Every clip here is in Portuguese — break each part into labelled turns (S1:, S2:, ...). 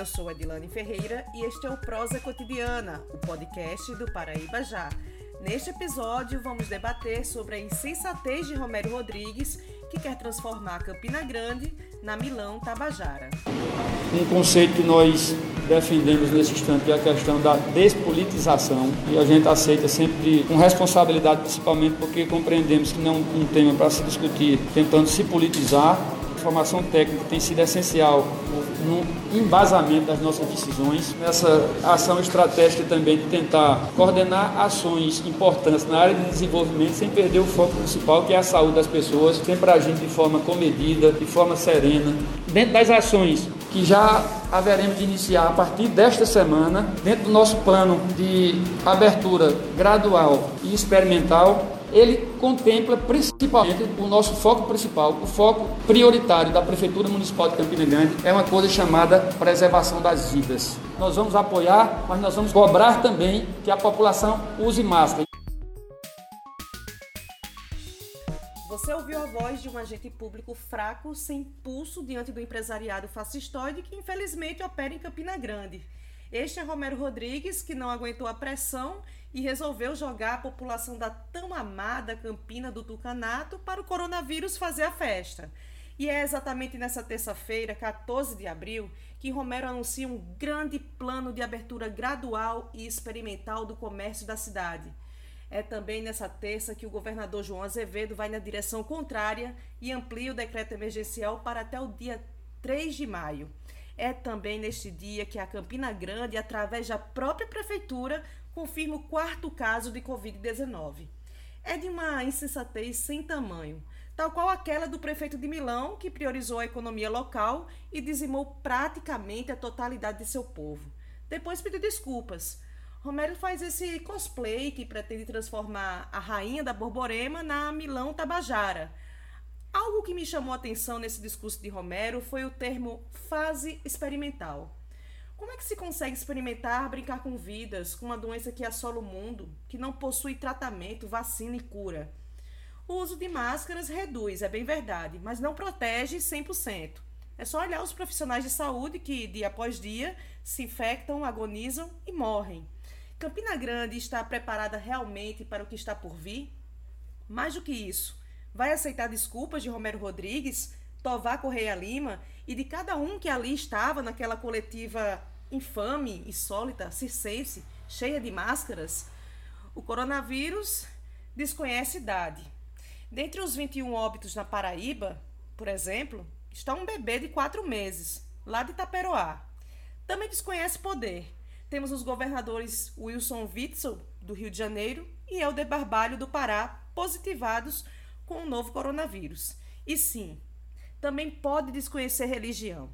S1: Eu sou Edilane Ferreira e este é o Prosa Cotidiana, o podcast do Paraíba Já. Neste episódio, vamos debater sobre a insensatez de Romero Rodrigues, que quer transformar Campina Grande na Milão Tabajara.
S2: Um conceito que nós defendemos nesse instante é a questão da despolitização e a gente aceita sempre com responsabilidade, principalmente porque compreendemos que não é um tema para se discutir tentando se politizar. A formação técnica tem sido essencial no embasamento das nossas decisões, nessa ação estratégica também de tentar coordenar ações importantes na área de desenvolvimento sem perder o foco principal, que é a saúde das pessoas, sempre agindo de forma comedida, de forma serena. Dentro das ações que já haveremos de iniciar a partir desta semana, dentro do nosso plano de abertura gradual e experimental, ele contempla principalmente o nosso foco principal, o foco prioritário da Prefeitura Municipal de Campina Grande é uma coisa chamada preservação das vidas. Nós vamos apoiar, mas nós vamos cobrar também que a população use máscara.
S1: Você ouviu a voz de um agente público fraco, sem pulso diante do empresariado fascistoide que infelizmente opera em Campina Grande. Este é Romero Rodrigues, que não aguentou a pressão e resolveu jogar a população da tão amada Campina do Tucanato para o coronavírus fazer a festa. E é exatamente nessa terça-feira, 14 de abril, que Romero anuncia um grande plano de abertura gradual e experimental do comércio da cidade. É também nessa terça que o governador João Azevedo vai na direção contrária e amplia o decreto emergencial para até o dia 3 de maio. É também neste dia que a Campina Grande, através da própria prefeitura, confirma o quarto caso de Covid-19. É de uma insensatez sem tamanho, tal qual aquela do prefeito de Milão, que priorizou a economia local e dizimou praticamente a totalidade de seu povo. Depois pediu desculpas. Romero faz esse cosplay que pretende transformar a rainha da Borborema na Milão Tabajara. Algo que me chamou a atenção nesse discurso de Romero foi o termo fase experimental. Como é que se consegue experimentar brincar com vidas, com uma doença que assola o mundo, que não possui tratamento, vacina e cura? O uso de máscaras reduz, é bem verdade, mas não protege 100%. É só olhar os profissionais de saúde que, dia após dia, se infectam, agonizam e morrem. Campina Grande está preparada realmente para o que está por vir? Mais do que isso, vai aceitar desculpas de Romero Rodrigues, Tovar Correia Lima e de cada um que ali estava naquela coletiva infame, insólita, circense, cheia de máscaras, o coronavírus desconhece idade. Dentre os 21 óbitos na Paraíba, por exemplo, está um bebê de quatro meses, lá de Itaperoá. Também desconhece poder. Temos os governadores Wilson Witzel, do Rio de Janeiro, e Helder Barbalho, do Pará, positivados com o novo coronavírus. E sim, também pode desconhecer religião.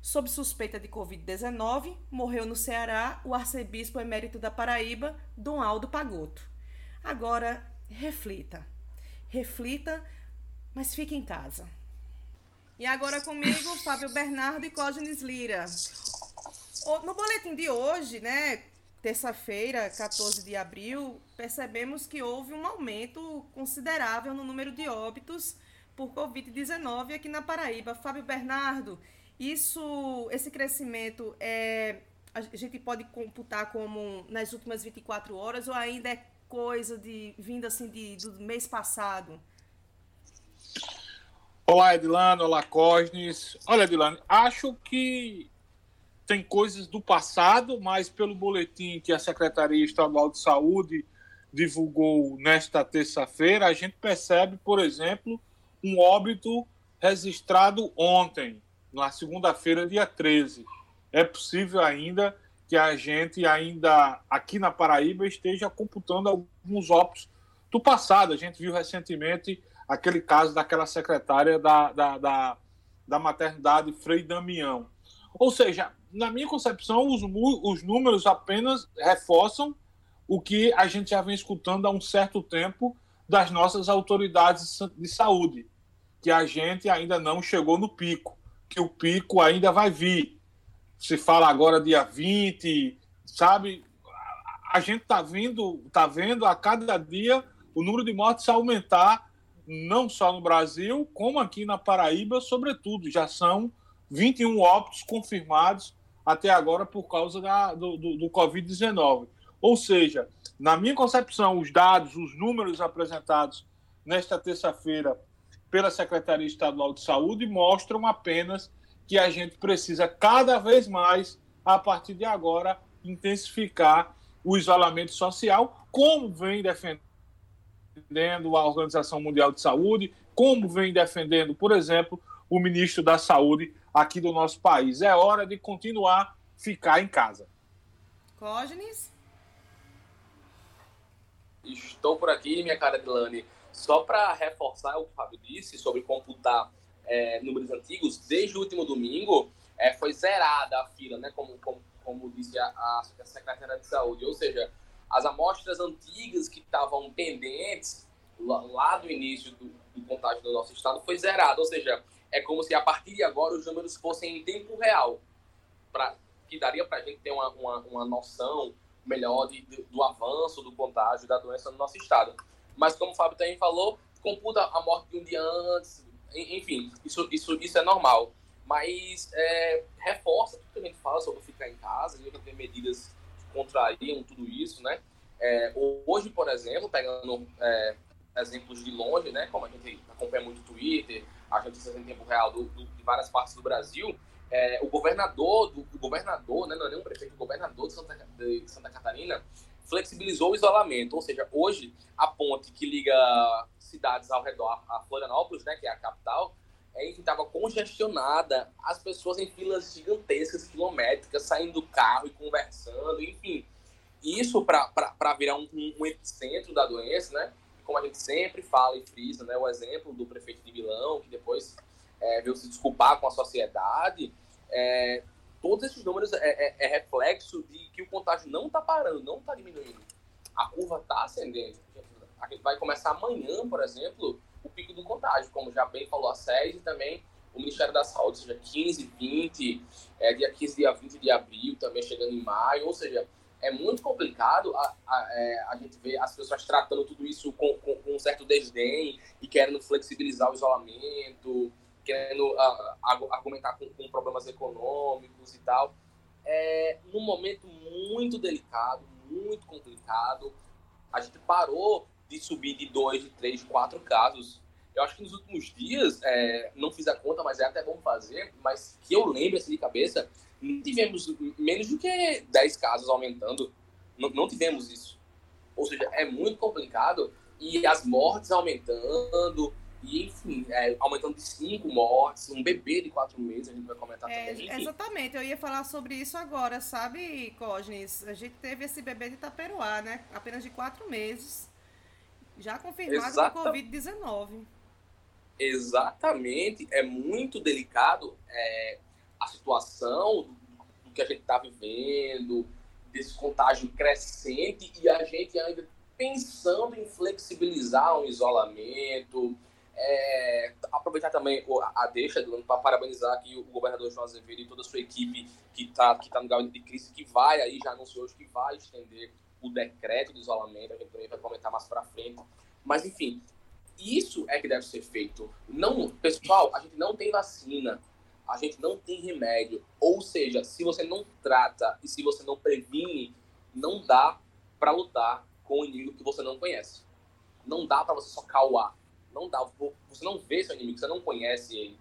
S1: Sob suspeita de Covid-19, morreu no Ceará o arcebispo emérito da Paraíba, Dom Aldo Pagoto. Agora, reflita. Reflita, mas fique em casa. E agora comigo, Fábio Bernardo e Cógenes Lira. No boletim de hoje, né, terça-feira, 14 de abril, percebemos que houve um aumento considerável no número de óbitos por Covid-19 aqui na Paraíba. Fábio Bernardo, isso, esse crescimento é, a gente pode computar como nas últimas 24 horas ou ainda é coisa de vinda assim de, do mês passado?
S3: Olá, Edilano, olá, Cosnes. Olha, Edilano, acho que tem coisas do passado, mas pelo boletim que a Secretaria Estadual de Saúde divulgou nesta terça-feira, a gente percebe, por exemplo, um óbito registrado ontem na segunda-feira, dia 13. É possível ainda que a gente ainda aqui na Paraíba esteja computando alguns óbitos do passado. A gente viu recentemente aquele caso daquela secretária da, da, da, da maternidade Frei Damião. Ou seja, na minha concepção, os, os números apenas reforçam o que a gente já vem escutando há um certo tempo das nossas autoridades de saúde, que a gente ainda não chegou no pico que o pico ainda vai vir. Se fala agora dia 20, sabe? A gente está vindo, tá vendo a cada dia o número de mortes aumentar, não só no Brasil, como aqui na Paraíba, sobretudo. Já são 21 óbitos confirmados até agora por causa da, do, do, do Covid-19. Ou seja, na minha concepção, os dados, os números apresentados nesta terça-feira pela Secretaria Estadual de Saúde mostram apenas que a gente precisa cada vez mais, a partir de agora, intensificar o isolamento social, como vem defendendo a Organização Mundial de Saúde, como vem defendendo, por exemplo, o ministro da Saúde aqui do nosso país. É hora de continuar ficar em casa.
S1: Cógenes?
S4: Estou por aqui, minha cara Dilane. Só para reforçar o que o Fábio disse sobre computar é, números antigos, desde o último domingo é, foi zerada a fila, né, como, como, como disse a, a, a Secretaria de Saúde. Ou seja, as amostras antigas que estavam pendentes lá, lá do início do, do contágio do nosso estado foi zerada. Ou seja, é como se a partir de agora os números fossem em tempo real, pra, que daria para a gente ter uma, uma, uma noção melhor de, de, do avanço do contágio da doença no nosso estado. Mas como o Fábio também falou, computa a morte de um dia antes, enfim, isso, isso, isso é normal. Mas é, reforça tudo que a gente fala sobre ficar em casa, a gente medidas que contrariam tudo isso, né? É, hoje, por exemplo, pegando é, exemplos de longe, né? Como a gente acompanha muito o Twitter, as notícias em tempo real do, do, de várias partes do Brasil, é, o governador, do, o governador, né, não é nem um prefeito, o governador de Santa, de Santa Catarina flexibilizou o isolamento, ou seja, hoje a ponte que liga cidades ao redor a Florianópolis, né, que é a capital, é, estava congestionada, as pessoas em filas gigantescas, quilométricas, saindo do carro e conversando, enfim. Isso para virar um, um, um, epicentro da doença, né? Como a gente sempre fala e frisa, né? O exemplo do prefeito de Milão, que depois é, veio se desculpar com a sociedade, é, todos esses números é, é, é, reflexo de que o contágio não está parando, não está diminuindo. A curva está ascendente. A gente vai começar amanhã, por exemplo, o pico do contágio, como já bem falou a SES e também o Ministério da Saúde, ou seja, 15, 20, é, dia 15, dia 20 de abril, também chegando em maio, ou seja, é muito complicado a, a, é, a gente ver as pessoas tratando tudo isso com, com, com, um certo desdém e querendo flexibilizar o isolamento, querendo uh, argumentar com, com, problemas econômicos e tal. É num momento muito delicado, muito complicado. A gente parou de subir de dois, de três, de quatro casos. Eu acho que nos últimos dias, é, não fiz a conta, mas é até bom fazer, mas que eu lembre assim de cabeça, não tivemos menos do que 10 casos aumentando. Não, não tivemos isso. Ou seja, é muito complicado e as mortes aumentando, e, enfim, é, aumentando de cinco mortes, um bebê de quatro meses, a gente vai comentar é, também. Enfim.
S1: Exatamente, eu ia falar sobre isso agora, sabe, Cosnes? A gente teve esse bebê de Itaperuá, né? Apenas de quatro meses, já confirmado Exata... com Covid-19.
S4: Exatamente, é muito delicado é, a situação do, que a gente está vivendo, desse contágio crescente e a gente ainda pensando em flexibilizar um isolamento, é, aproveitar também a deixa para parabenizar aqui o governador João Azevedo e toda a sua equipe que está que tá no gabinete de crise, que vai aí, já anunciou hoje que vai estender o decreto de isolamento, a gente também vai comentar mais para frente. Mas, enfim, isso é que deve ser feito. Não, pessoal, a gente não tem vacina, a gente não tem remédio. Ou seja, se você não trata e se você não previne, não dá para lutar com o inimigo que você não conhece. Não dá para você só cauar não dá, você não vê seu inimigo, você não conhece ele.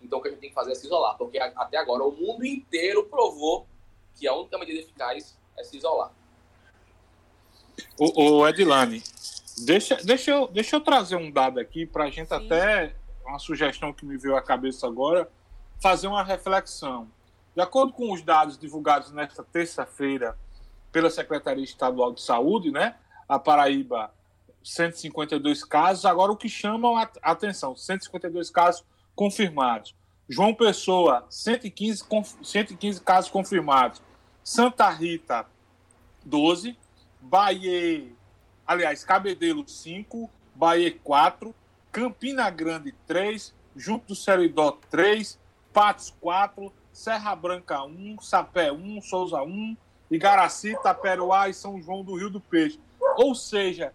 S4: Então o que a gente tem que fazer é se isolar, porque até agora o mundo inteiro provou que a única medida eficaz é se isolar.
S3: O, o Edilane, deixa, deixa, eu, deixa eu trazer um dado aqui para a gente Sim. até, uma sugestão que me veio à cabeça agora, fazer uma reflexão. De acordo com os dados divulgados nesta terça-feira pela Secretaria Estadual de Saúde, né, a Paraíba 152 casos. Agora, o que chama a atenção: 152 casos confirmados. João Pessoa, 115, 115 casos confirmados. Santa Rita, 12. Bahia, aliás, Cabedelo, 5. Bahia, 4. Campina Grande, 3. Junto do Seridó, 3. Patos, 4. Serra Branca, 1. Sapé, 1. Souza, 1. Igaraci, Taperoá e São João do Rio do Peixe. Ou seja,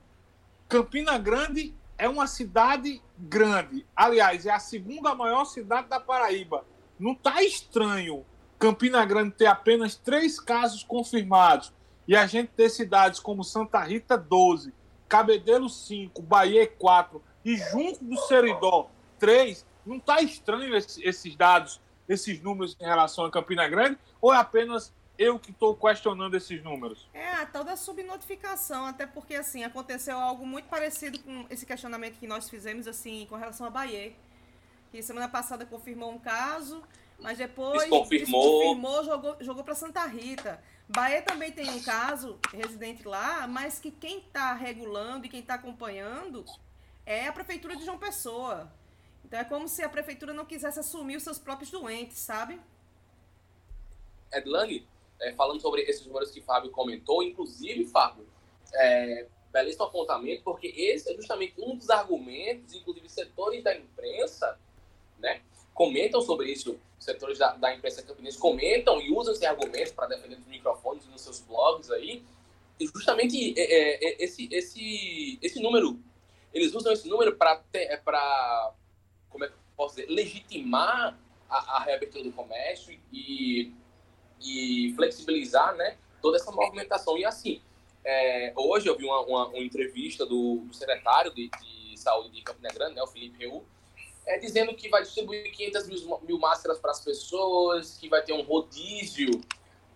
S3: Campina Grande é uma cidade grande. Aliás, é a segunda maior cidade da Paraíba. Não está estranho Campina Grande ter apenas três casos confirmados e a gente ter cidades como Santa Rita 12, Cabedelo 5, Bahia 4 e junto do Seridó 3, não está estranho esses dados, esses números em relação a Campina Grande? Ou é apenas eu que estou questionando esses números?
S1: É, a tal da subnotificação, até porque assim, aconteceu algo muito parecido com esse questionamento que nós fizemos assim com relação a Bahia. Que semana passada confirmou um caso, mas depois
S4: desconfirmou
S1: jogou, jogou para Santa Rita. Bahia também tem um caso residente lá, mas que quem está regulando e quem está acompanhando é a prefeitura de João Pessoa. Então é como se a prefeitura não quisesse assumir os seus próprios doentes, sabe?
S4: Edlang, é, falando sobre esses números que Fábio comentou, inclusive, Fábio, é, belíssimo apontamento, porque esse é justamente um dos argumentos, inclusive setores da imprensa, né, comentam sobre isso, setores da, da imprensa campinense comentam e usam esse argumento para defender os microfones nos seus blogs aí, e justamente é, é, é esse, esse, esse número, eles usam esse número para é, como é que posso dizer, legitimar a, a reabertura do comércio e, e flexibilizar né, toda essa movimentação. E assim, é, hoje eu vi uma, uma, uma entrevista do, do secretário de, de, saúde de Campina Grande, né, o Felipe Reu, é, dizendo que vai distribuir 500 mil, mil máscaras para as pessoas, que vai ter um rodízio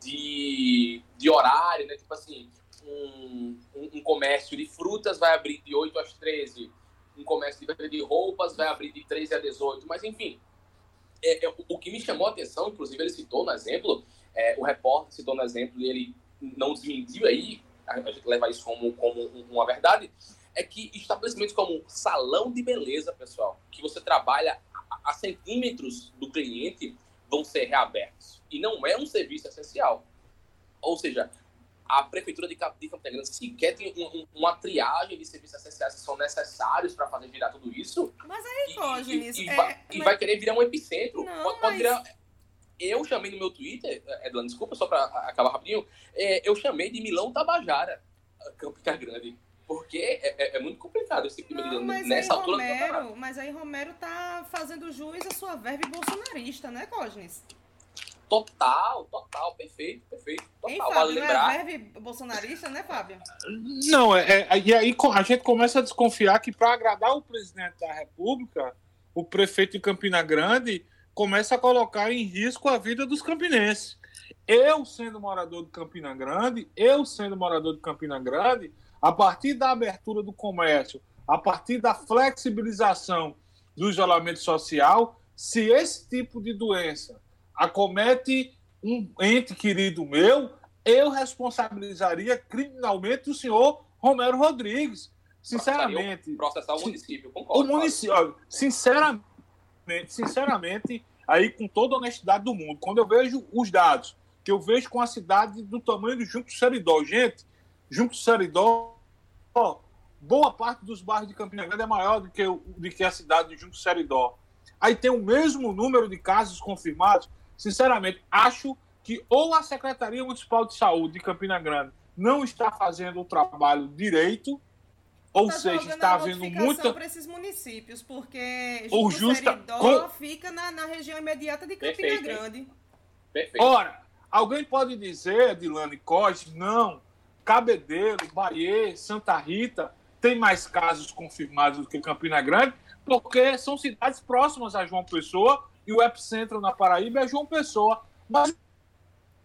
S4: de, de horário, né? Tipo assim, um, um, um comércio de frutas vai abrir de 8 às 13 um comércio de venda de roupas vai abrir de 13 a 18, mas enfim. É, é, o que me chamou a atenção, inclusive ele citou no exemplo, é, o repórter citou no exemplo e ele não desmentiu aí, a gente leva isso como, como uma verdade, é que estabelecimentos como salão de beleza, pessoal, que você trabalha a, a centímetros do cliente, vão ser reabertos. E não é um serviço essencial. Ou seja, a Prefeitura de, Campina Grande sequer tem um, um, uma triagem de serviços essenciais que são necessários para fazer virar tudo isso.
S1: Mas aí, Cógenes...
S4: E, e, é, vai, mas... e, vai, querer virar um epicentro. Não, pode, pode mas... virar... Eu chamei no meu Twitter, Edlan, desculpa, só para acabar rapidinho, é, eu chamei de Milão Tabajara, Campina Grande. Porque é, é, é, muito complicado esse tipo de medida nessa
S1: aí,
S4: altura
S1: Romero, Mas aí Romero tá fazendo jus à sua verve bolsonarista, né, Cosnes?
S4: Total, total, perfeito, perfeito. Total,
S1: Ei, Fábio, vale lembrar. Não é verve bolsonarista, né, Fábio?
S3: Não, é, é, e aí a gente começa a desconfiar que para agradar o presidente da República, o prefeito de Campina Grande começa a colocar em risco a vida dos campinenses. Eu, sendo morador de Campina Grande, eu sendo morador de Campina Grande, a partir da abertura do comércio, a partir da flexibilização do isolamento social, se esse tipo de doença acomete um ente querido meu, eu responsabilizaria criminalmente o senhor Romero Rodrigues. Sinceramente.
S4: Processar o município, concordo.
S3: O município, sinceramente, sinceramente, aí com toda a honestidade do mundo, quando eu vejo os dados, que eu vejo com a cidade do tamanho do Junto Seridó, gente, Junto Seridó, boa parte dos bairros de Campina Grande é maior do que, do que a cidade de Junto Seridó. Aí tem o mesmo número de casos confirmados, sinceramente, acho que ou a Secretaria Municipal de Saúde de Campina Grande não está fazendo o trabalho direito, ou tá seja, está havendo muita
S1: para esses municípios, porque o justa com... fica na, na, região imediata de Campina Perfeito. Grande.
S3: Perfeito. Ora, alguém pode dizer, Dilane Costa, não, Cabedelo, Bahia, Santa Rita tem mais casos confirmados do que Campina Grande, porque são cidades próximas a João Pessoa e o epicentro na Paraíba é João Pessoa. Mas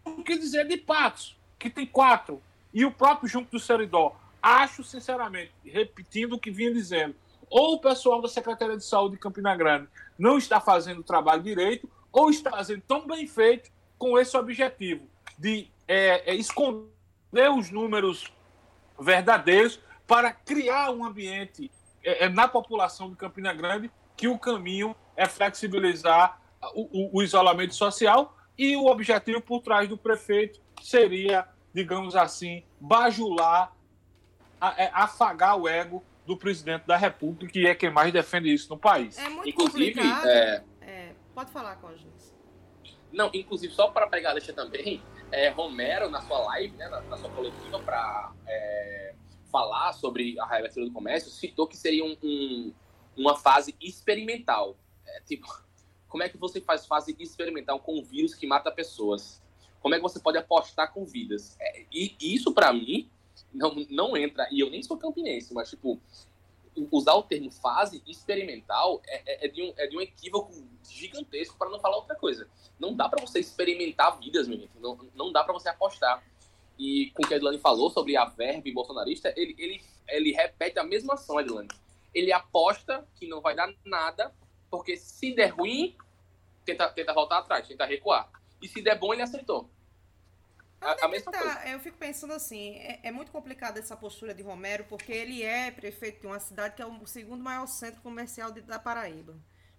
S3: o que dizer de Patos, que tem quatro, e o próprio Junco do Seridó? Acho, sinceramente, repetindo o que vinha dizendo, ou o pessoal da Secretaria de Saúde de Campina Grande não está fazendo o trabalho direito, ou está fazendo tão bem feito com esse objetivo de é, é, esconder os números verdadeiros para criar um ambiente é, é na população de Campina Grande que o caminho é flexibilizar o, o, o isolamento social e o objetivo por trás do prefeito seria, digamos assim, bajular, é, afagar o ego do presidente da República, que é quem mais defende isso no país.
S1: É muito inclusive, complicado. É... É, pode falar, Cógenes.
S4: Não, inclusive, só para pegar a deixa também, é, Romero, na sua live, né, na, na sua coletiva, para é, falar sobre a reabertura do comércio, citou que seria um, um, uma fase experimental. É, tipo, como é que você faz fase experimental com um vírus que mata pessoas? Como é que você pode apostar com vidas? É, e isso, para mim, não, não entra. E eu nem sou campinense, mas, tipo, usar o termo fase experimental é, é, é, de, um, é de um equívoco gigantesco, para não falar outra coisa. Não dá para você experimentar vidas, gente. Não, não dá para você apostar. E com o que a Edilane falou sobre a verbe bolsonarista, ele, ele, ele repete a mesma ação, Edilane. Ele aposta que não vai dar nada porque se der ruim, tenta, tenta voltar atrás, tenta recuar. E se der bom, ele aceitou.
S1: A, a mesma tá. coisa. Eu fico pensando assim, é, é, muito complicado essa postura de Romero, porque ele é prefeito de uma cidade que é o segundo maior centro comercial de, da Paraíba.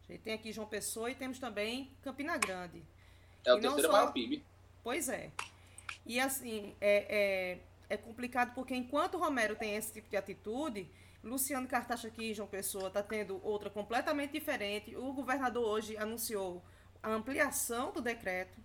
S1: A gente tem aqui João Pessoa e temos também Campina Grande.
S4: É o terceiro só... maior PIB.
S1: Pois é. E assim, é, é, é complicado porque enquanto Romero tem esse tipo de atitude, Luciano Cartaxa aqui, João Pessoa, está tendo outra completamente diferente. O governador hoje anunciou a ampliação do decreto,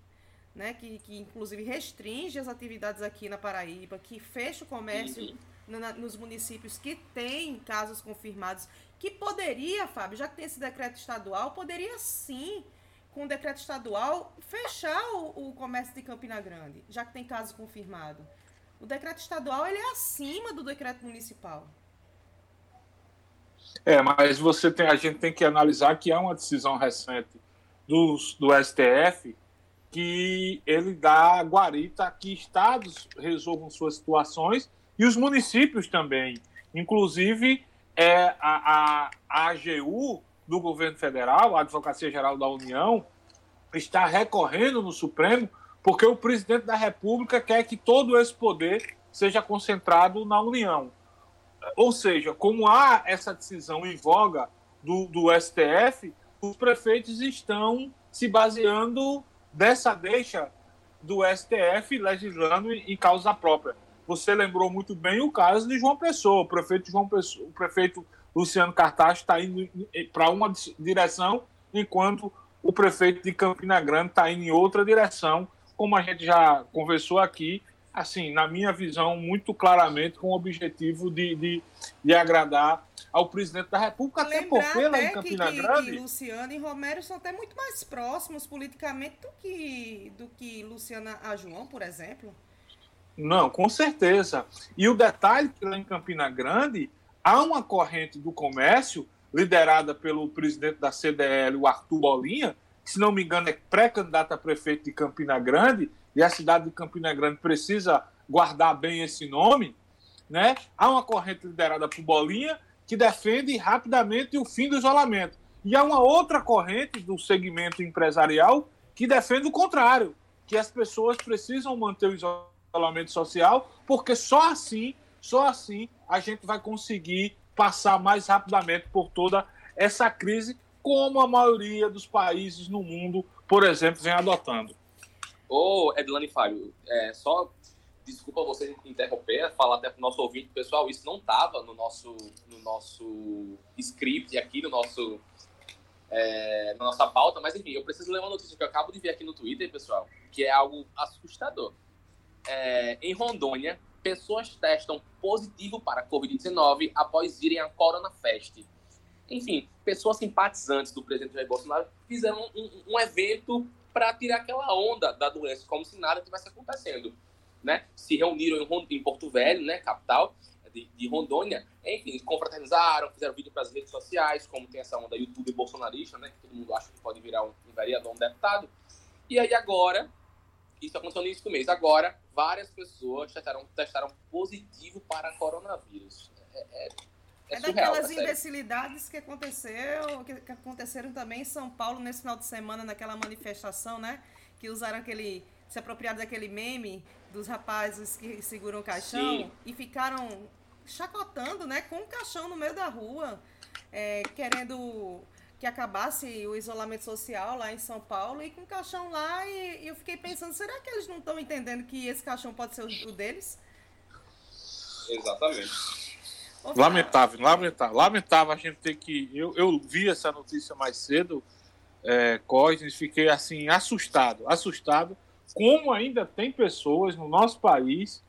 S1: né, que, que inclusive restringe as atividades aqui na Paraíba, que fecha o comércio uhum. na, nos municípios que têm casos confirmados, que poderia, Fábio, já que tem esse decreto estadual, poderia sim, com o decreto estadual, fechar o, o comércio de Campina Grande, já que tem caso confirmado. O decreto estadual ele é acima do decreto municipal.
S3: É, mas você tem, a gente tem que analisar que há uma decisão recente do, do STF que ele dá guarita que estados resolvam suas situações e os municípios também. Inclusive, é, a, a, a AGU do governo federal, a Advocacia Geral da União, está recorrendo no Supremo porque o presidente da República quer que todo esse poder seja concentrado na União. Ou seja, como há essa decisão em voga do, do STF, os prefeitos estão se baseando dessa deixa do STF legislando em causa própria. Você lembrou muito bem o caso de João Pessoa, o prefeito João Pessoa, o prefeito Luciano Cartaz está indo para uma direção, enquanto o prefeito de Campina Grande está indo em outra direção, como a gente já conversou aqui, assim, na minha visão, muito claramente com o objetivo de, de, de agradar ao presidente da República,
S1: até porque lá em Campina que, Grande. Que Luciano e Romero são até muito mais próximos politicamente do que, do que Luciana a João, por exemplo.
S3: Não, com certeza. E o detalhe que lá em Campina Grande há uma corrente do comércio liderada pelo presidente da CDL, o Arthur Bolinha, que, se não me engano, é pré-candidato a prefeito de Campina Grande, e a cidade de Campina Grande precisa guardar bem esse nome, né? Há uma corrente liderada por Bolinha que defende rapidamente o fim do isolamento. E há uma outra corrente do segmento empresarial que defende o contrário, que as pessoas precisam manter o isolamento social, porque só assim, só assim a gente vai conseguir passar mais rapidamente por toda essa crise, como a maioria dos países no mundo, por exemplo, vem adotando.
S4: Ô, Edlane Fábio, é, só desculpa você interromper, falar até para o nosso ouvinte, pessoal, isso não estava no nosso, no nosso script aqui, no nosso, é, na nossa pauta, mas enfim, eu preciso ler uma notícia que eu acabo de ver aqui no Twitter, pessoal, que é algo assustador. É, em Rondônia, pessoas testam positivo para Covid-19 após irem à Corona Fest. Enfim, pessoas simpatizantes do presidente Jair Bolsonaro fizeram um, um evento para tirar aquela onda da doença, como se nada tivesse acontecendo. Né? Se reuniram em, Porto Velho, né, capital de, de, Rondônia, enfim, confraternizaram, fizeram vídeo para as redes sociais, como tem essa onda YouTube bolsonarista, né, que todo mundo acha que pode virar um, um vereador, um deputado. E aí agora, isso aconteceu no início do mês, agora várias pessoas testaram, testaram positivo para coronavírus. É, é,
S1: é, é daquelas imbecilidades que aconteceu, que, que, aconteceram também em São Paulo nesse final de semana, naquela manifestação, né? Que usaram aquele. se apropriaram daquele meme dos rapazes que seguram o caixão Sim. e ficaram chacotando, né? Com o caixão no meio da rua, é, querendo que acabasse o isolamento social lá em São Paulo e com o caixão lá e, e eu fiquei pensando, será que eles não estão entendendo que esse caixão pode ser o, o deles?
S4: Exatamente.
S3: Lamentável, lamentável. Lamentável a gente ter que. Eu, eu vi essa notícia mais cedo, é, Cosnes, fiquei assim, assustado. Assustado. Como ainda tem pessoas no nosso país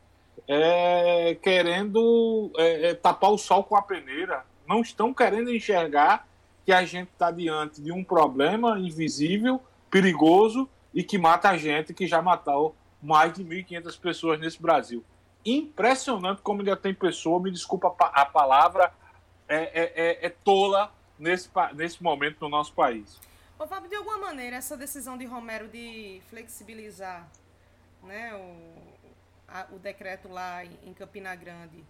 S3: é, querendo é, é, tapar o sol com a peneira. Não estão querendo enxergar que a gente está diante de um problema invisível, perigoso e que mata a gente, que já matou mais de 1.500 pessoas nesse Brasil. Impressionante como ainda tem pessoa, me desculpa a palavra, é, é, é, é tola nesse, nesse momento no nosso país.
S1: Ô, Fábio, de alguma maneira, essa decisão de Romero de flexibilizar né, o, a, o decreto lá em, em Campina Grande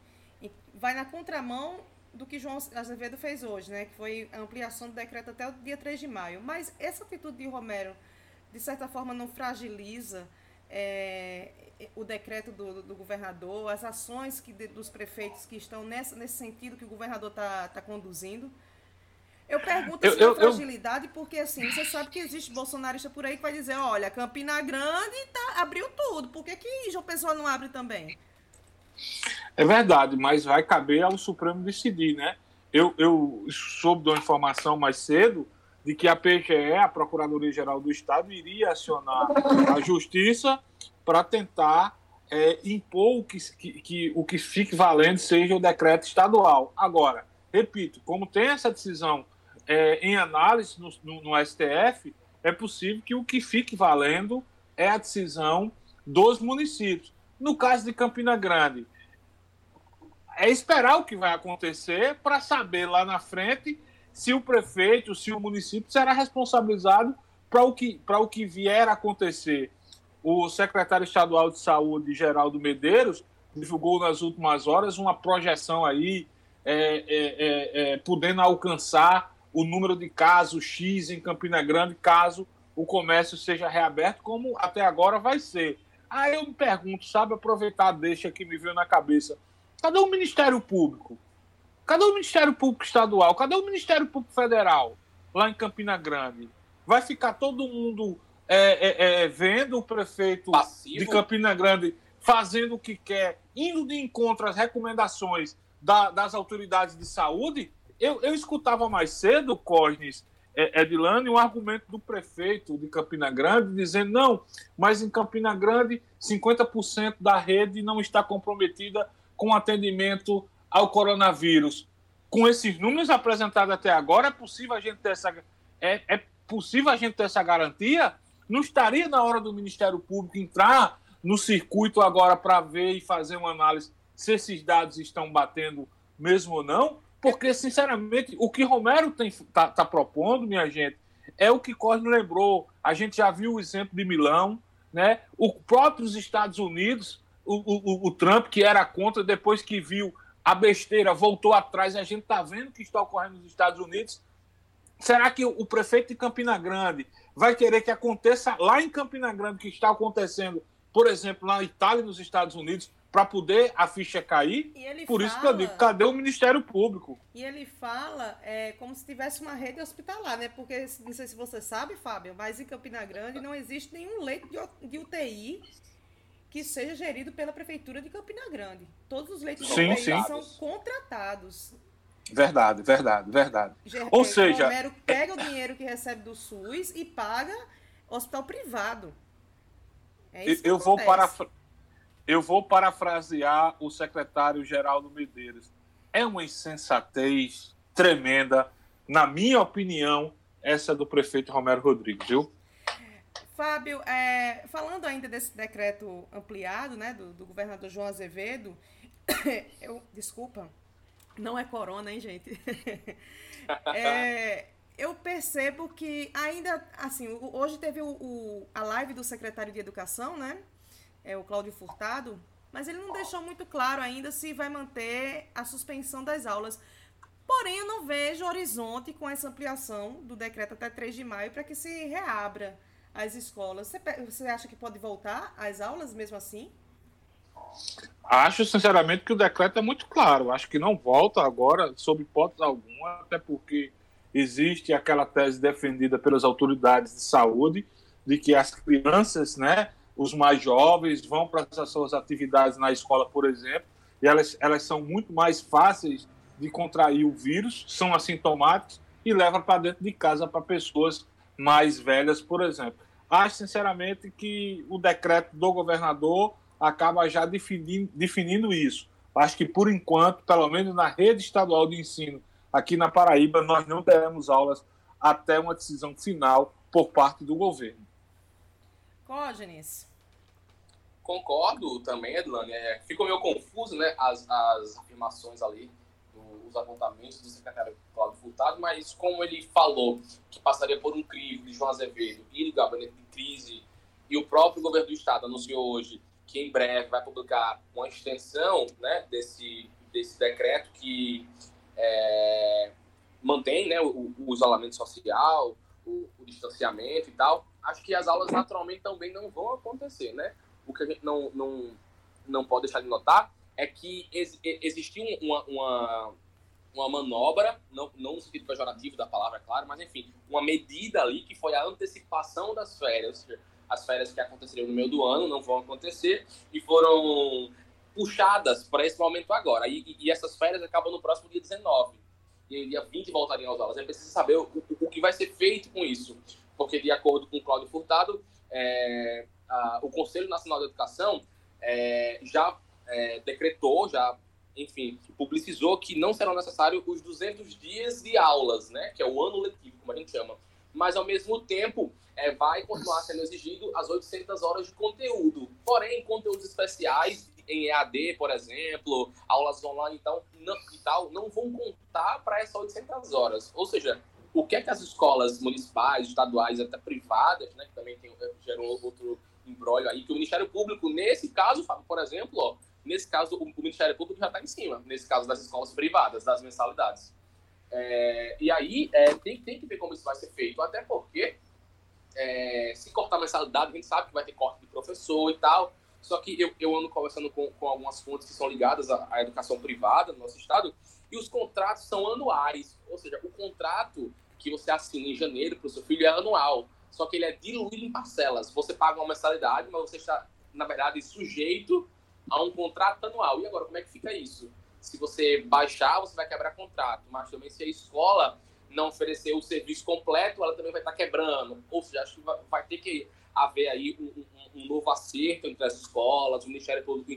S1: vai na contramão do que João Azevedo fez hoje, né? Que foi a ampliação do decreto até o dia 3 de maio. Mas essa atitude de Romero, de certa forma, não fragiliza é, o decreto do, do, governador, as ações que, de, dos prefeitos que estão nessa, nesse sentido que o governador está tá conduzindo? Eu pergunto eu, eu, fragilidade eu... porque, assim, você sabe que existe bolsonarista por aí que vai dizer, olha, Campina Grande tá, abriu tudo, por que, que João Pessoa não abre também?
S3: É verdade, mas vai caber ao Supremo decidir, né? Eu, eu soube de uma informação mais cedo de que a PGE, a Procuradoria-Geral do Estado, iria acionar a Justiça para tentar é, impor que, que, que, o que fique valendo seja o decreto estadual. Agora, repito, como tem essa decisão é, em análise no, no, no STF, é possível que o que fique valendo é a decisão dos municípios. No caso de Campina Grande, é esperar o que vai acontecer para saber lá na frente se o prefeito, se o município será responsabilizado para o, que, o que vier a acontecer. O secretário estadual de saúde, Geraldo Medeiros, divulgou nas últimas horas uma projeção aí, é, é, é, é podendo alcançar o número de casos X em Campina Grande, caso o comércio seja reaberto, como até agora vai ser. Aí eu me pergunto, sabe, aproveitar deixa que me veio na cabeça. Cadê o Ministério Público? Cadê o Ministério Público Estadual? Cadê o Ministério Público Federal lá em Campina Grande? Vai ficar todo mundo é, é, é, vendo o prefeito Passivo. de Campina Grande fazendo o que quer, indo de encontro às recomendações da, das autoridades de saúde? Eu, eu escutava mais cedo, Cosnes, é, Edilane, um argumento do prefeito de Campina Grande dizendo: não, mas em Campina Grande 50% da rede não está comprometida com atendimento ao coronavírus. Com esses números apresentados até agora, é possível a gente ter essa, é, é possível a gente ter essa garantia? Não estaria na hora do Ministério Público entrar no circuito agora para ver e fazer uma análise se esses dados estão batendo mesmo ou não? Porque, sinceramente, o que Romero está tá propondo, minha gente, é o que Cosme lembrou. A gente já viu o exemplo de Milão, né? O próprios Estados Unidos, o, o, o Trump, que era contra, depois que viu a besteira, voltou atrás. A gente está vendo o que está ocorrendo nos Estados Unidos. Será que o prefeito de Campina Grande vai querer que aconteça lá em Campina Grande, que está acontecendo, por exemplo, na Itália e nos Estados Unidos, para poder a ficha cair. Por fala, isso que eu digo, cadê o Ministério Público?
S1: E ele fala é, como se tivesse uma rede hospitalar, né? Porque, não sei se você sabe, Fábio, mas em Campina Grande não existe nenhum leito de UTI que seja gerido pela Prefeitura de Campina Grande. Todos os leitos sim, sim. são contratados.
S3: Verdade, verdade, verdade. Ou seja... O Romero
S1: pega o dinheiro que recebe do SUS e paga hospital privado.
S3: É isso eu vou para eu vou parafrasear o secretário Geraldo Medeiros. É uma insensatez tremenda, na minha opinião, essa do prefeito Romero Rodrigues, viu?
S1: Fábio, é, falando ainda desse decreto ampliado, né, do, do governador João Azevedo, eu, desculpa, não é corona, hein, gente? é, eu percebo que ainda, assim, hoje teve o, o, a live do secretário de Educação, né, é, o Cláudio Furtado, mas ele não deixou muito claro ainda se vai manter a suspensão das aulas. Porém, eu não vejo horizonte com essa ampliação do decreto até 3 de maio para que se reabra as escolas. Você, você acha que pode voltar às aulas mesmo assim?
S3: Acho, sinceramente, que o decreto é muito claro. Acho que não volta agora, sob hipótese alguma, até porque existe aquela tese defendida pelas autoridades de saúde de que as crianças, né, os mais jovens vão para as suas atividades na escola, por exemplo, e elas, elas são muito mais fáceis de contrair o vírus, são assintomáticos e levam para dentro de casa para pessoas mais velhas, por exemplo. Acho, sinceramente, que o decreto do governador acaba já definindo, definindo isso. Acho que, por enquanto, pelo menos na rede estadual de ensino aqui na Paraíba nós não teremos aulas até uma decisão final por parte do governo.
S1: Cógenes.
S4: Concordo também, Edlane. É, ficou meio confuso né, as, as afirmações ali, os apontamentos do secretário Cláudio Furtado, mas como ele falou que passaria por um crivo de João Azevedo e do gabinete de crise, e o próprio governo do estado anunciou hoje que em breve vai publicar uma extensão né, desse, desse decreto que é, mantém né, o, o, isolamento social, o, o, distanciamento e tal, acho que as aulas naturalmente também não vão acontecer, né? O que a gente não, não, não pode deixar de notar é que ex, existiu uma, uma, uma manobra, não, não no sentido pejorativo da palavra, claro, mas enfim, uma medida ali que foi a antecipação das férias, as férias que aconteceriam no meio do ano não vão acontecer e foram puxadas para esse momento agora. E, e, essas férias acabam no próximo dia 19. E dia 20 voltariam às aulas. É preciso saber o, o, o, que vai ser feito com isso. Porque, de acordo com Cláudio Furtado, é, a, o Conselho Nacional de Educação é, já é, decretou, já, enfim, publicizou que não serão necessários os 200 dias de aulas, né? Que é o ano letivo, como a gente chama. Mas, ao mesmo tempo, é, vai continuar sendo exigido as 800 horas de conteúdo. Porém, conteúdos especiais em EAD, por exemplo, aulas online então, não, e tal, não vão contar para essas 800 horas. Ou seja, o que é que as escolas municipais, estaduais, até privadas, né, que também tem, gerou outro embrólio aí, que o Ministério Público, nesse caso, por exemplo, ó, nesse caso, o, o Ministério Público já está em cima, nesse caso das escolas privadas, das mensalidades. É, e aí, é, tem, tem que ver como isso vai ser feito, até porque é, se cortar a mensalidade, a gente sabe que vai ter corte de professor e tal. Só que eu, eu ando conversando com, com algumas fontes que são ligadas à, à educação privada no nosso estado, e os contratos são anuais. Ou seja, o contrato que você assina em janeiro para o seu filho é anual. Só que ele é diluído em parcelas. Você paga uma mensalidade, mas você está, na verdade, sujeito a um contrato anual. E agora, como é que fica isso? Se você baixar, você vai quebrar contrato. Mas também se a escola não oferecer o serviço completo, ela também vai estar quebrando. Ou seja, acho que vai ter que haver aí um, um, um novo acerto entre as escolas, o Ministério Público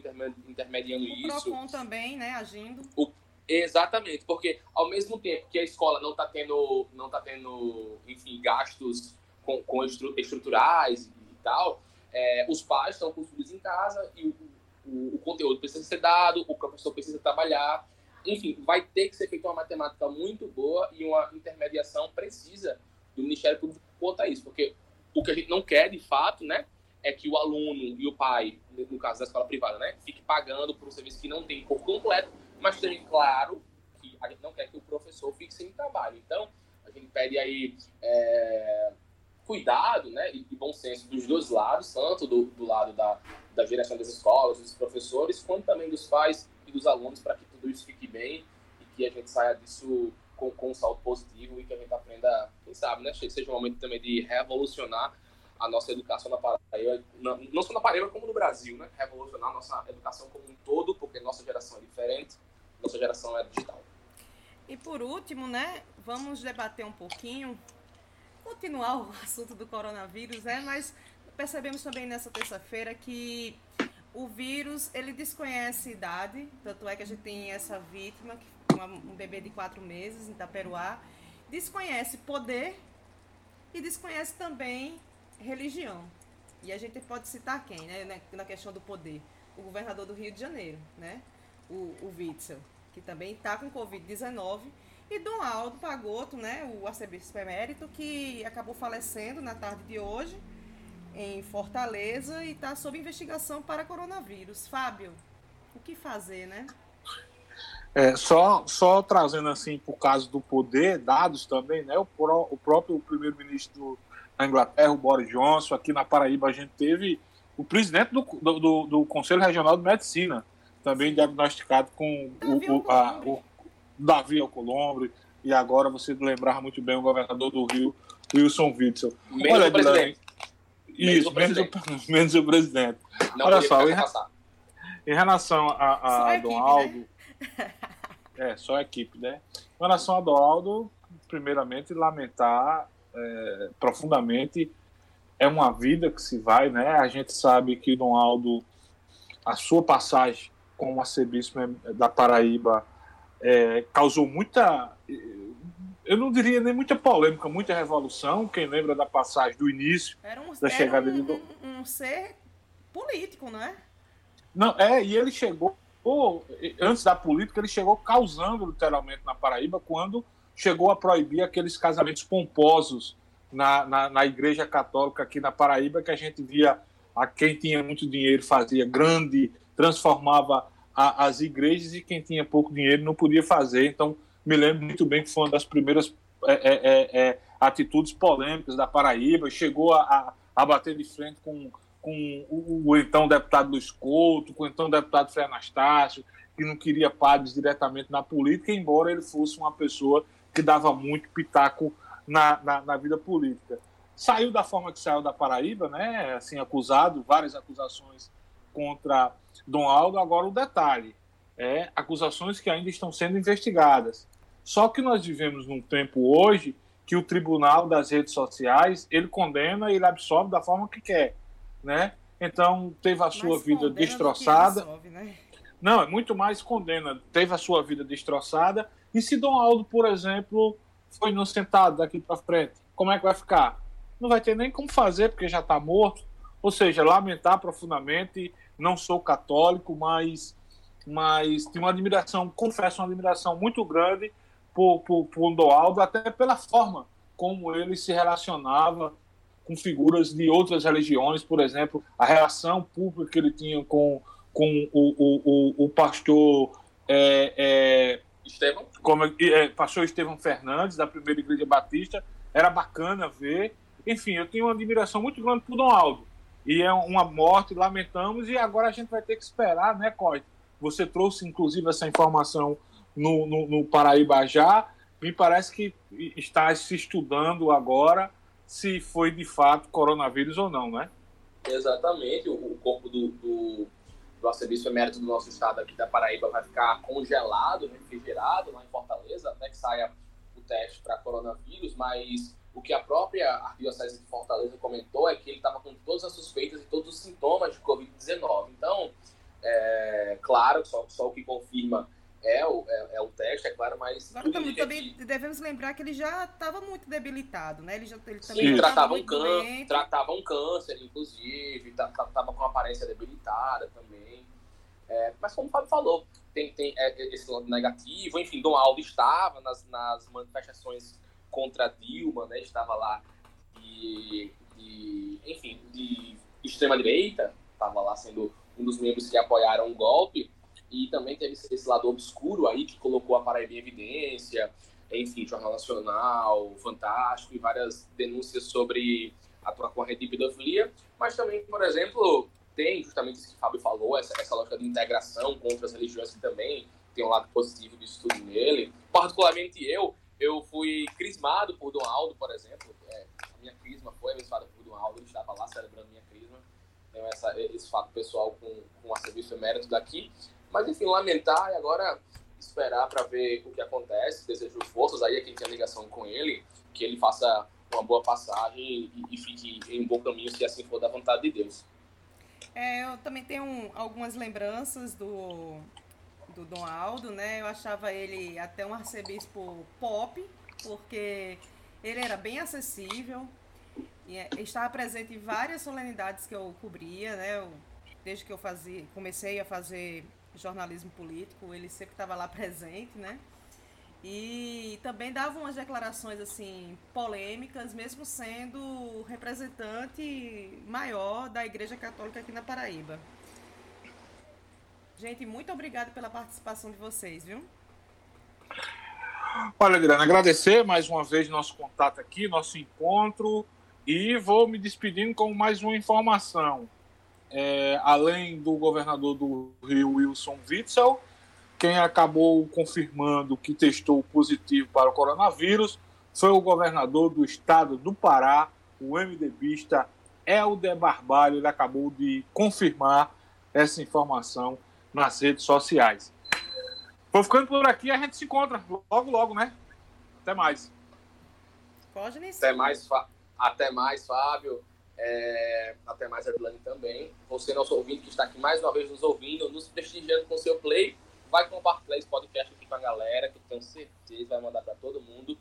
S4: intermediando
S1: o
S4: isso.
S1: O PROCON também, né, agindo.
S4: O, exatamente, porque ao mesmo tempo que a escola não está tendo, não tá tendo, enfim, gastos com, com estruturais e tal, é, os pais estão com os filhos em casa e o, o, o conteúdo precisa ser dado, o professor precisa trabalhar, enfim, vai ter que ser feita uma matemática muito boa e uma intermediação precisa do Ministério Público quanto a isso, porque o que a gente não quer, de fato, né, é que o aluno e o pai, no caso da escola privada, né, fique pagando por um serviço que não tem por completo, mas seja claro que a gente não quer que o professor fique sem trabalho. Então, a gente pede aí é, cuidado, né, e, bom senso dos dois lados, tanto do, do lado da, da direção das escolas, dos professores, quanto também dos pais e dos alunos, para que tudo isso fique bem e que a gente saia disso com, com um salto positivo e que a gente aprenda, quem sabe, né? Seja um momento também de revolucionar a nossa educação na Paraíba, não, não só na Paraíba, como no Brasil, né? Revolucionar a nossa educação como um todo, porque nossa geração é diferente, nossa geração é digital.
S1: E por último, né, vamos debater um pouquinho, continuar o assunto do coronavírus, né? Mas percebemos também nessa terça-feira que o vírus, ele desconhece idade, tanto é que a gente tem essa vítima, um bebê de quatro meses em Itaperuá, desconhece poder e desconhece também religião. E a gente pode citar quem, né, na questão do poder? O governador do Rio de Janeiro, né? O, o Witzel, que também está com Covid-19, e Dom Aldo Pagoto, né, o arcebispo emérito, que acabou falecendo na tarde de hoje, em Fortaleza e está sob investigação para coronavírus. Fábio, o que fazer, né?
S3: É, só, só trazendo assim o caso do poder, dados também, né? O, o próprio primeiro-ministro da Inglaterra, o Boris Johnson, aqui na Paraíba a gente teve o presidente do, do, do Conselho Regional de Medicina, também diagnosticado com o, o, a, o Davi Alcolumbre, e agora você lembrava muito bem o governador do Rio, Wilson Witzel.
S4: Olha, presidente.
S3: Isso, menos o, menos o presidente. Não Olha só, em, em, relação a, a Dom Aldo. Né? É, só a equipe, né? Em relação a Dom Aldo, primeiramente, lamentar é, profundamente. É uma vida que se vai, né? A gente sabe que Dom Aldo, a sua passagem como arcebispo da Paraíba é, causou muita, eu não diria nem muita polêmica, muita revolução. Quem lembra da passagem do início
S1: um,
S3: da chegada
S1: um,
S3: de
S1: um, um ser político, não é?
S3: Não, é, e ele chegou, antes da política, ele chegou causando literalmente na Paraíba quando chegou a proibir aqueles casamentos pomposos na, na, na Igreja Católica aqui na Paraíba, que a gente via a quem tinha muito dinheiro fazia grande, transformava a, as igrejas e quem tinha pouco dinheiro não podia fazer. Então, me lembro muito bem que foi uma das primeiras é, é, é, é atitudes polêmicas da Paraíba, chegou a, a, a bater de frente com com o, o, então deputado Luiz Couto, com o então deputado Frei Anastácio, que não queria padres diretamente na política, embora ele fosse uma pessoa que dava muito pitaco na, na, na, vida política. Saiu da forma que saiu da Paraíba, né, assim, acusado, várias acusações contra Dom Aldo. Agora, o detalhe, é acusações que ainda estão sendo investigadas. Só que nós vivemos num tempo hoje que o tribunal das redes sociais, ele condena e ele absolve da forma que quer né? Então teve a sua vida destroçada. Né? Não, é muito mais condena. Teve a sua vida destroçada. E se Dom Aldo, por exemplo, foi inocentado daqui para frente, como é que vai ficar? Não vai ter nem como fazer, porque já está morto. Ou seja, lamentar profundamente. Não sou católico, mas, mas tenho uma admiração, confesso, uma admiração muito grande por, por, por Dom Aldo, até pela forma como ele se relacionava com figuras de outras religiões, por exemplo, a relação pública que ele tinha com, com o, o, o, o pastor é, é, Estevão. Como, é, pastor Estevão Fernandes, da primeira igreja batista, era bacana ver. Enfim, eu tenho uma admiração muito grande por Dom Aldo. E é uma morte, lamentamos, e agora a gente vai ter que esperar, né, Coy? Você trouxe, inclusive, essa informação no, no, no Paraíba já. Me parece que está se estudando agora se foi de fato coronavírus ou não, né?
S4: Exatamente. O, o corpo do, do, do arcebispo emérito do nosso estado aqui da Paraíba vai ficar congelado, refrigerado lá em Fortaleza, até que saia o teste para coronavírus, mas o que a própria Arquidiocese de Fortaleza comentou é que ele estava com todas as suspeitas e todos os sintomas de Covid-19. Então, é, claro, só, só o que confirma é o, é, é o teste, é claro, mas.
S1: Agora também, também devemos lembrar que ele já estava muito debilitado, né? Ele, já, ele também
S4: Sim, tratava um, câncer, tratava um câncer, inclusive, estava com aparência debilitada também. É, mas como o Fábio falou, tem, tem é, esse lado negativo, enfim, Dom Aldo estava nas, nas manifestações contra Dilma, né? Estava lá de, de enfim, de extrema-direita, estava lá sendo um dos membros que apoiaram o golpe. E também teve esse lado obscuro aí que colocou a Paraíba em evidência, enfim, Jornal Nacional, Fantástico e várias denúncias sobre a corrente de pedofilia. Mas também, por exemplo, tem justamente isso que o Fábio falou, essa, essa lógica de integração com outras religiões que também tem um lado positivo disso tudo nele. Particularmente eu, eu fui crismado por Dom Aldo, por exemplo. É, a minha crisma foi abençoada por Dom Aldo, ele estava lá celebrando minha crisma. Tenho essa, esse fato pessoal com, com o serviço emérito daqui. Mas, enfim, lamentar e agora esperar para ver o que acontece. Desejo forças aí a quem tem ligação com ele, que ele faça uma boa passagem e, e fique em um bom caminho, se assim for da vontade de Deus.
S1: É, eu também tenho algumas lembranças do, do Dom Aldo, né? Eu achava ele até um arcebispo pop, porque ele era bem acessível, e é, estava presente em várias solenidades que eu cobria, né? Eu, desde que eu fazia, comecei a fazer jornalismo político, ele sempre estava lá presente, né? E também dava umas declarações assim polêmicas, mesmo sendo representante maior da Igreja Católica aqui na Paraíba. Gente, muito obrigada pela participação de vocês, viu?
S3: Olha, Adriana, agradecer mais uma vez nosso contato aqui, nosso encontro, e vou me despedindo com mais uma informação é, além do governador do Rio, Wilson Witzel, quem acabou confirmando que testou positivo para o coronavírus foi o governador do estado do Pará, o MDBista Helder Barbalho. Ele acabou de confirmar essa informação nas redes sociais. Vou ficando por aqui, a gente se encontra logo, logo, né? Até mais.
S1: Pode,
S4: Até mais, Até mais, Fábio. É, até mais a Adlane também. Você, nosso ouvinte, que está aqui mais uma vez nos ouvindo, nos prestigiando com seu play. vai compartilhar esse podcast aqui com a galera, que eu tenho certeza vai mandar para todo mundo,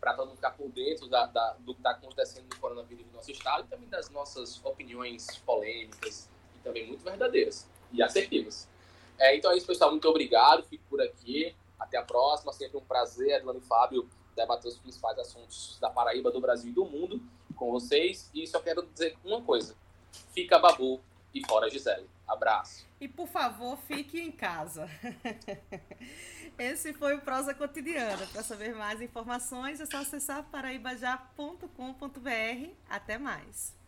S4: para todo mundo ficar por dentro da, da, do que está acontecendo no coronavírus no nosso estado e também das nossas opiniões polêmicas e também muito verdadeiras e assertivas. É, então é isso, pessoal. Muito obrigado. Fico por aqui. Até a próxima. Sempre um prazer, Adlano e Fábio, debater os principais assuntos da Paraíba, do Brasil e do mundo com vocês. E só quero dizer uma coisa: fica Babu e fora Gisele. Abraço.
S1: E por favor, fique em casa. Esse foi o Prosa Cotidiana. Para saber mais informações é só acessar paraibajá.com.br. Até mais.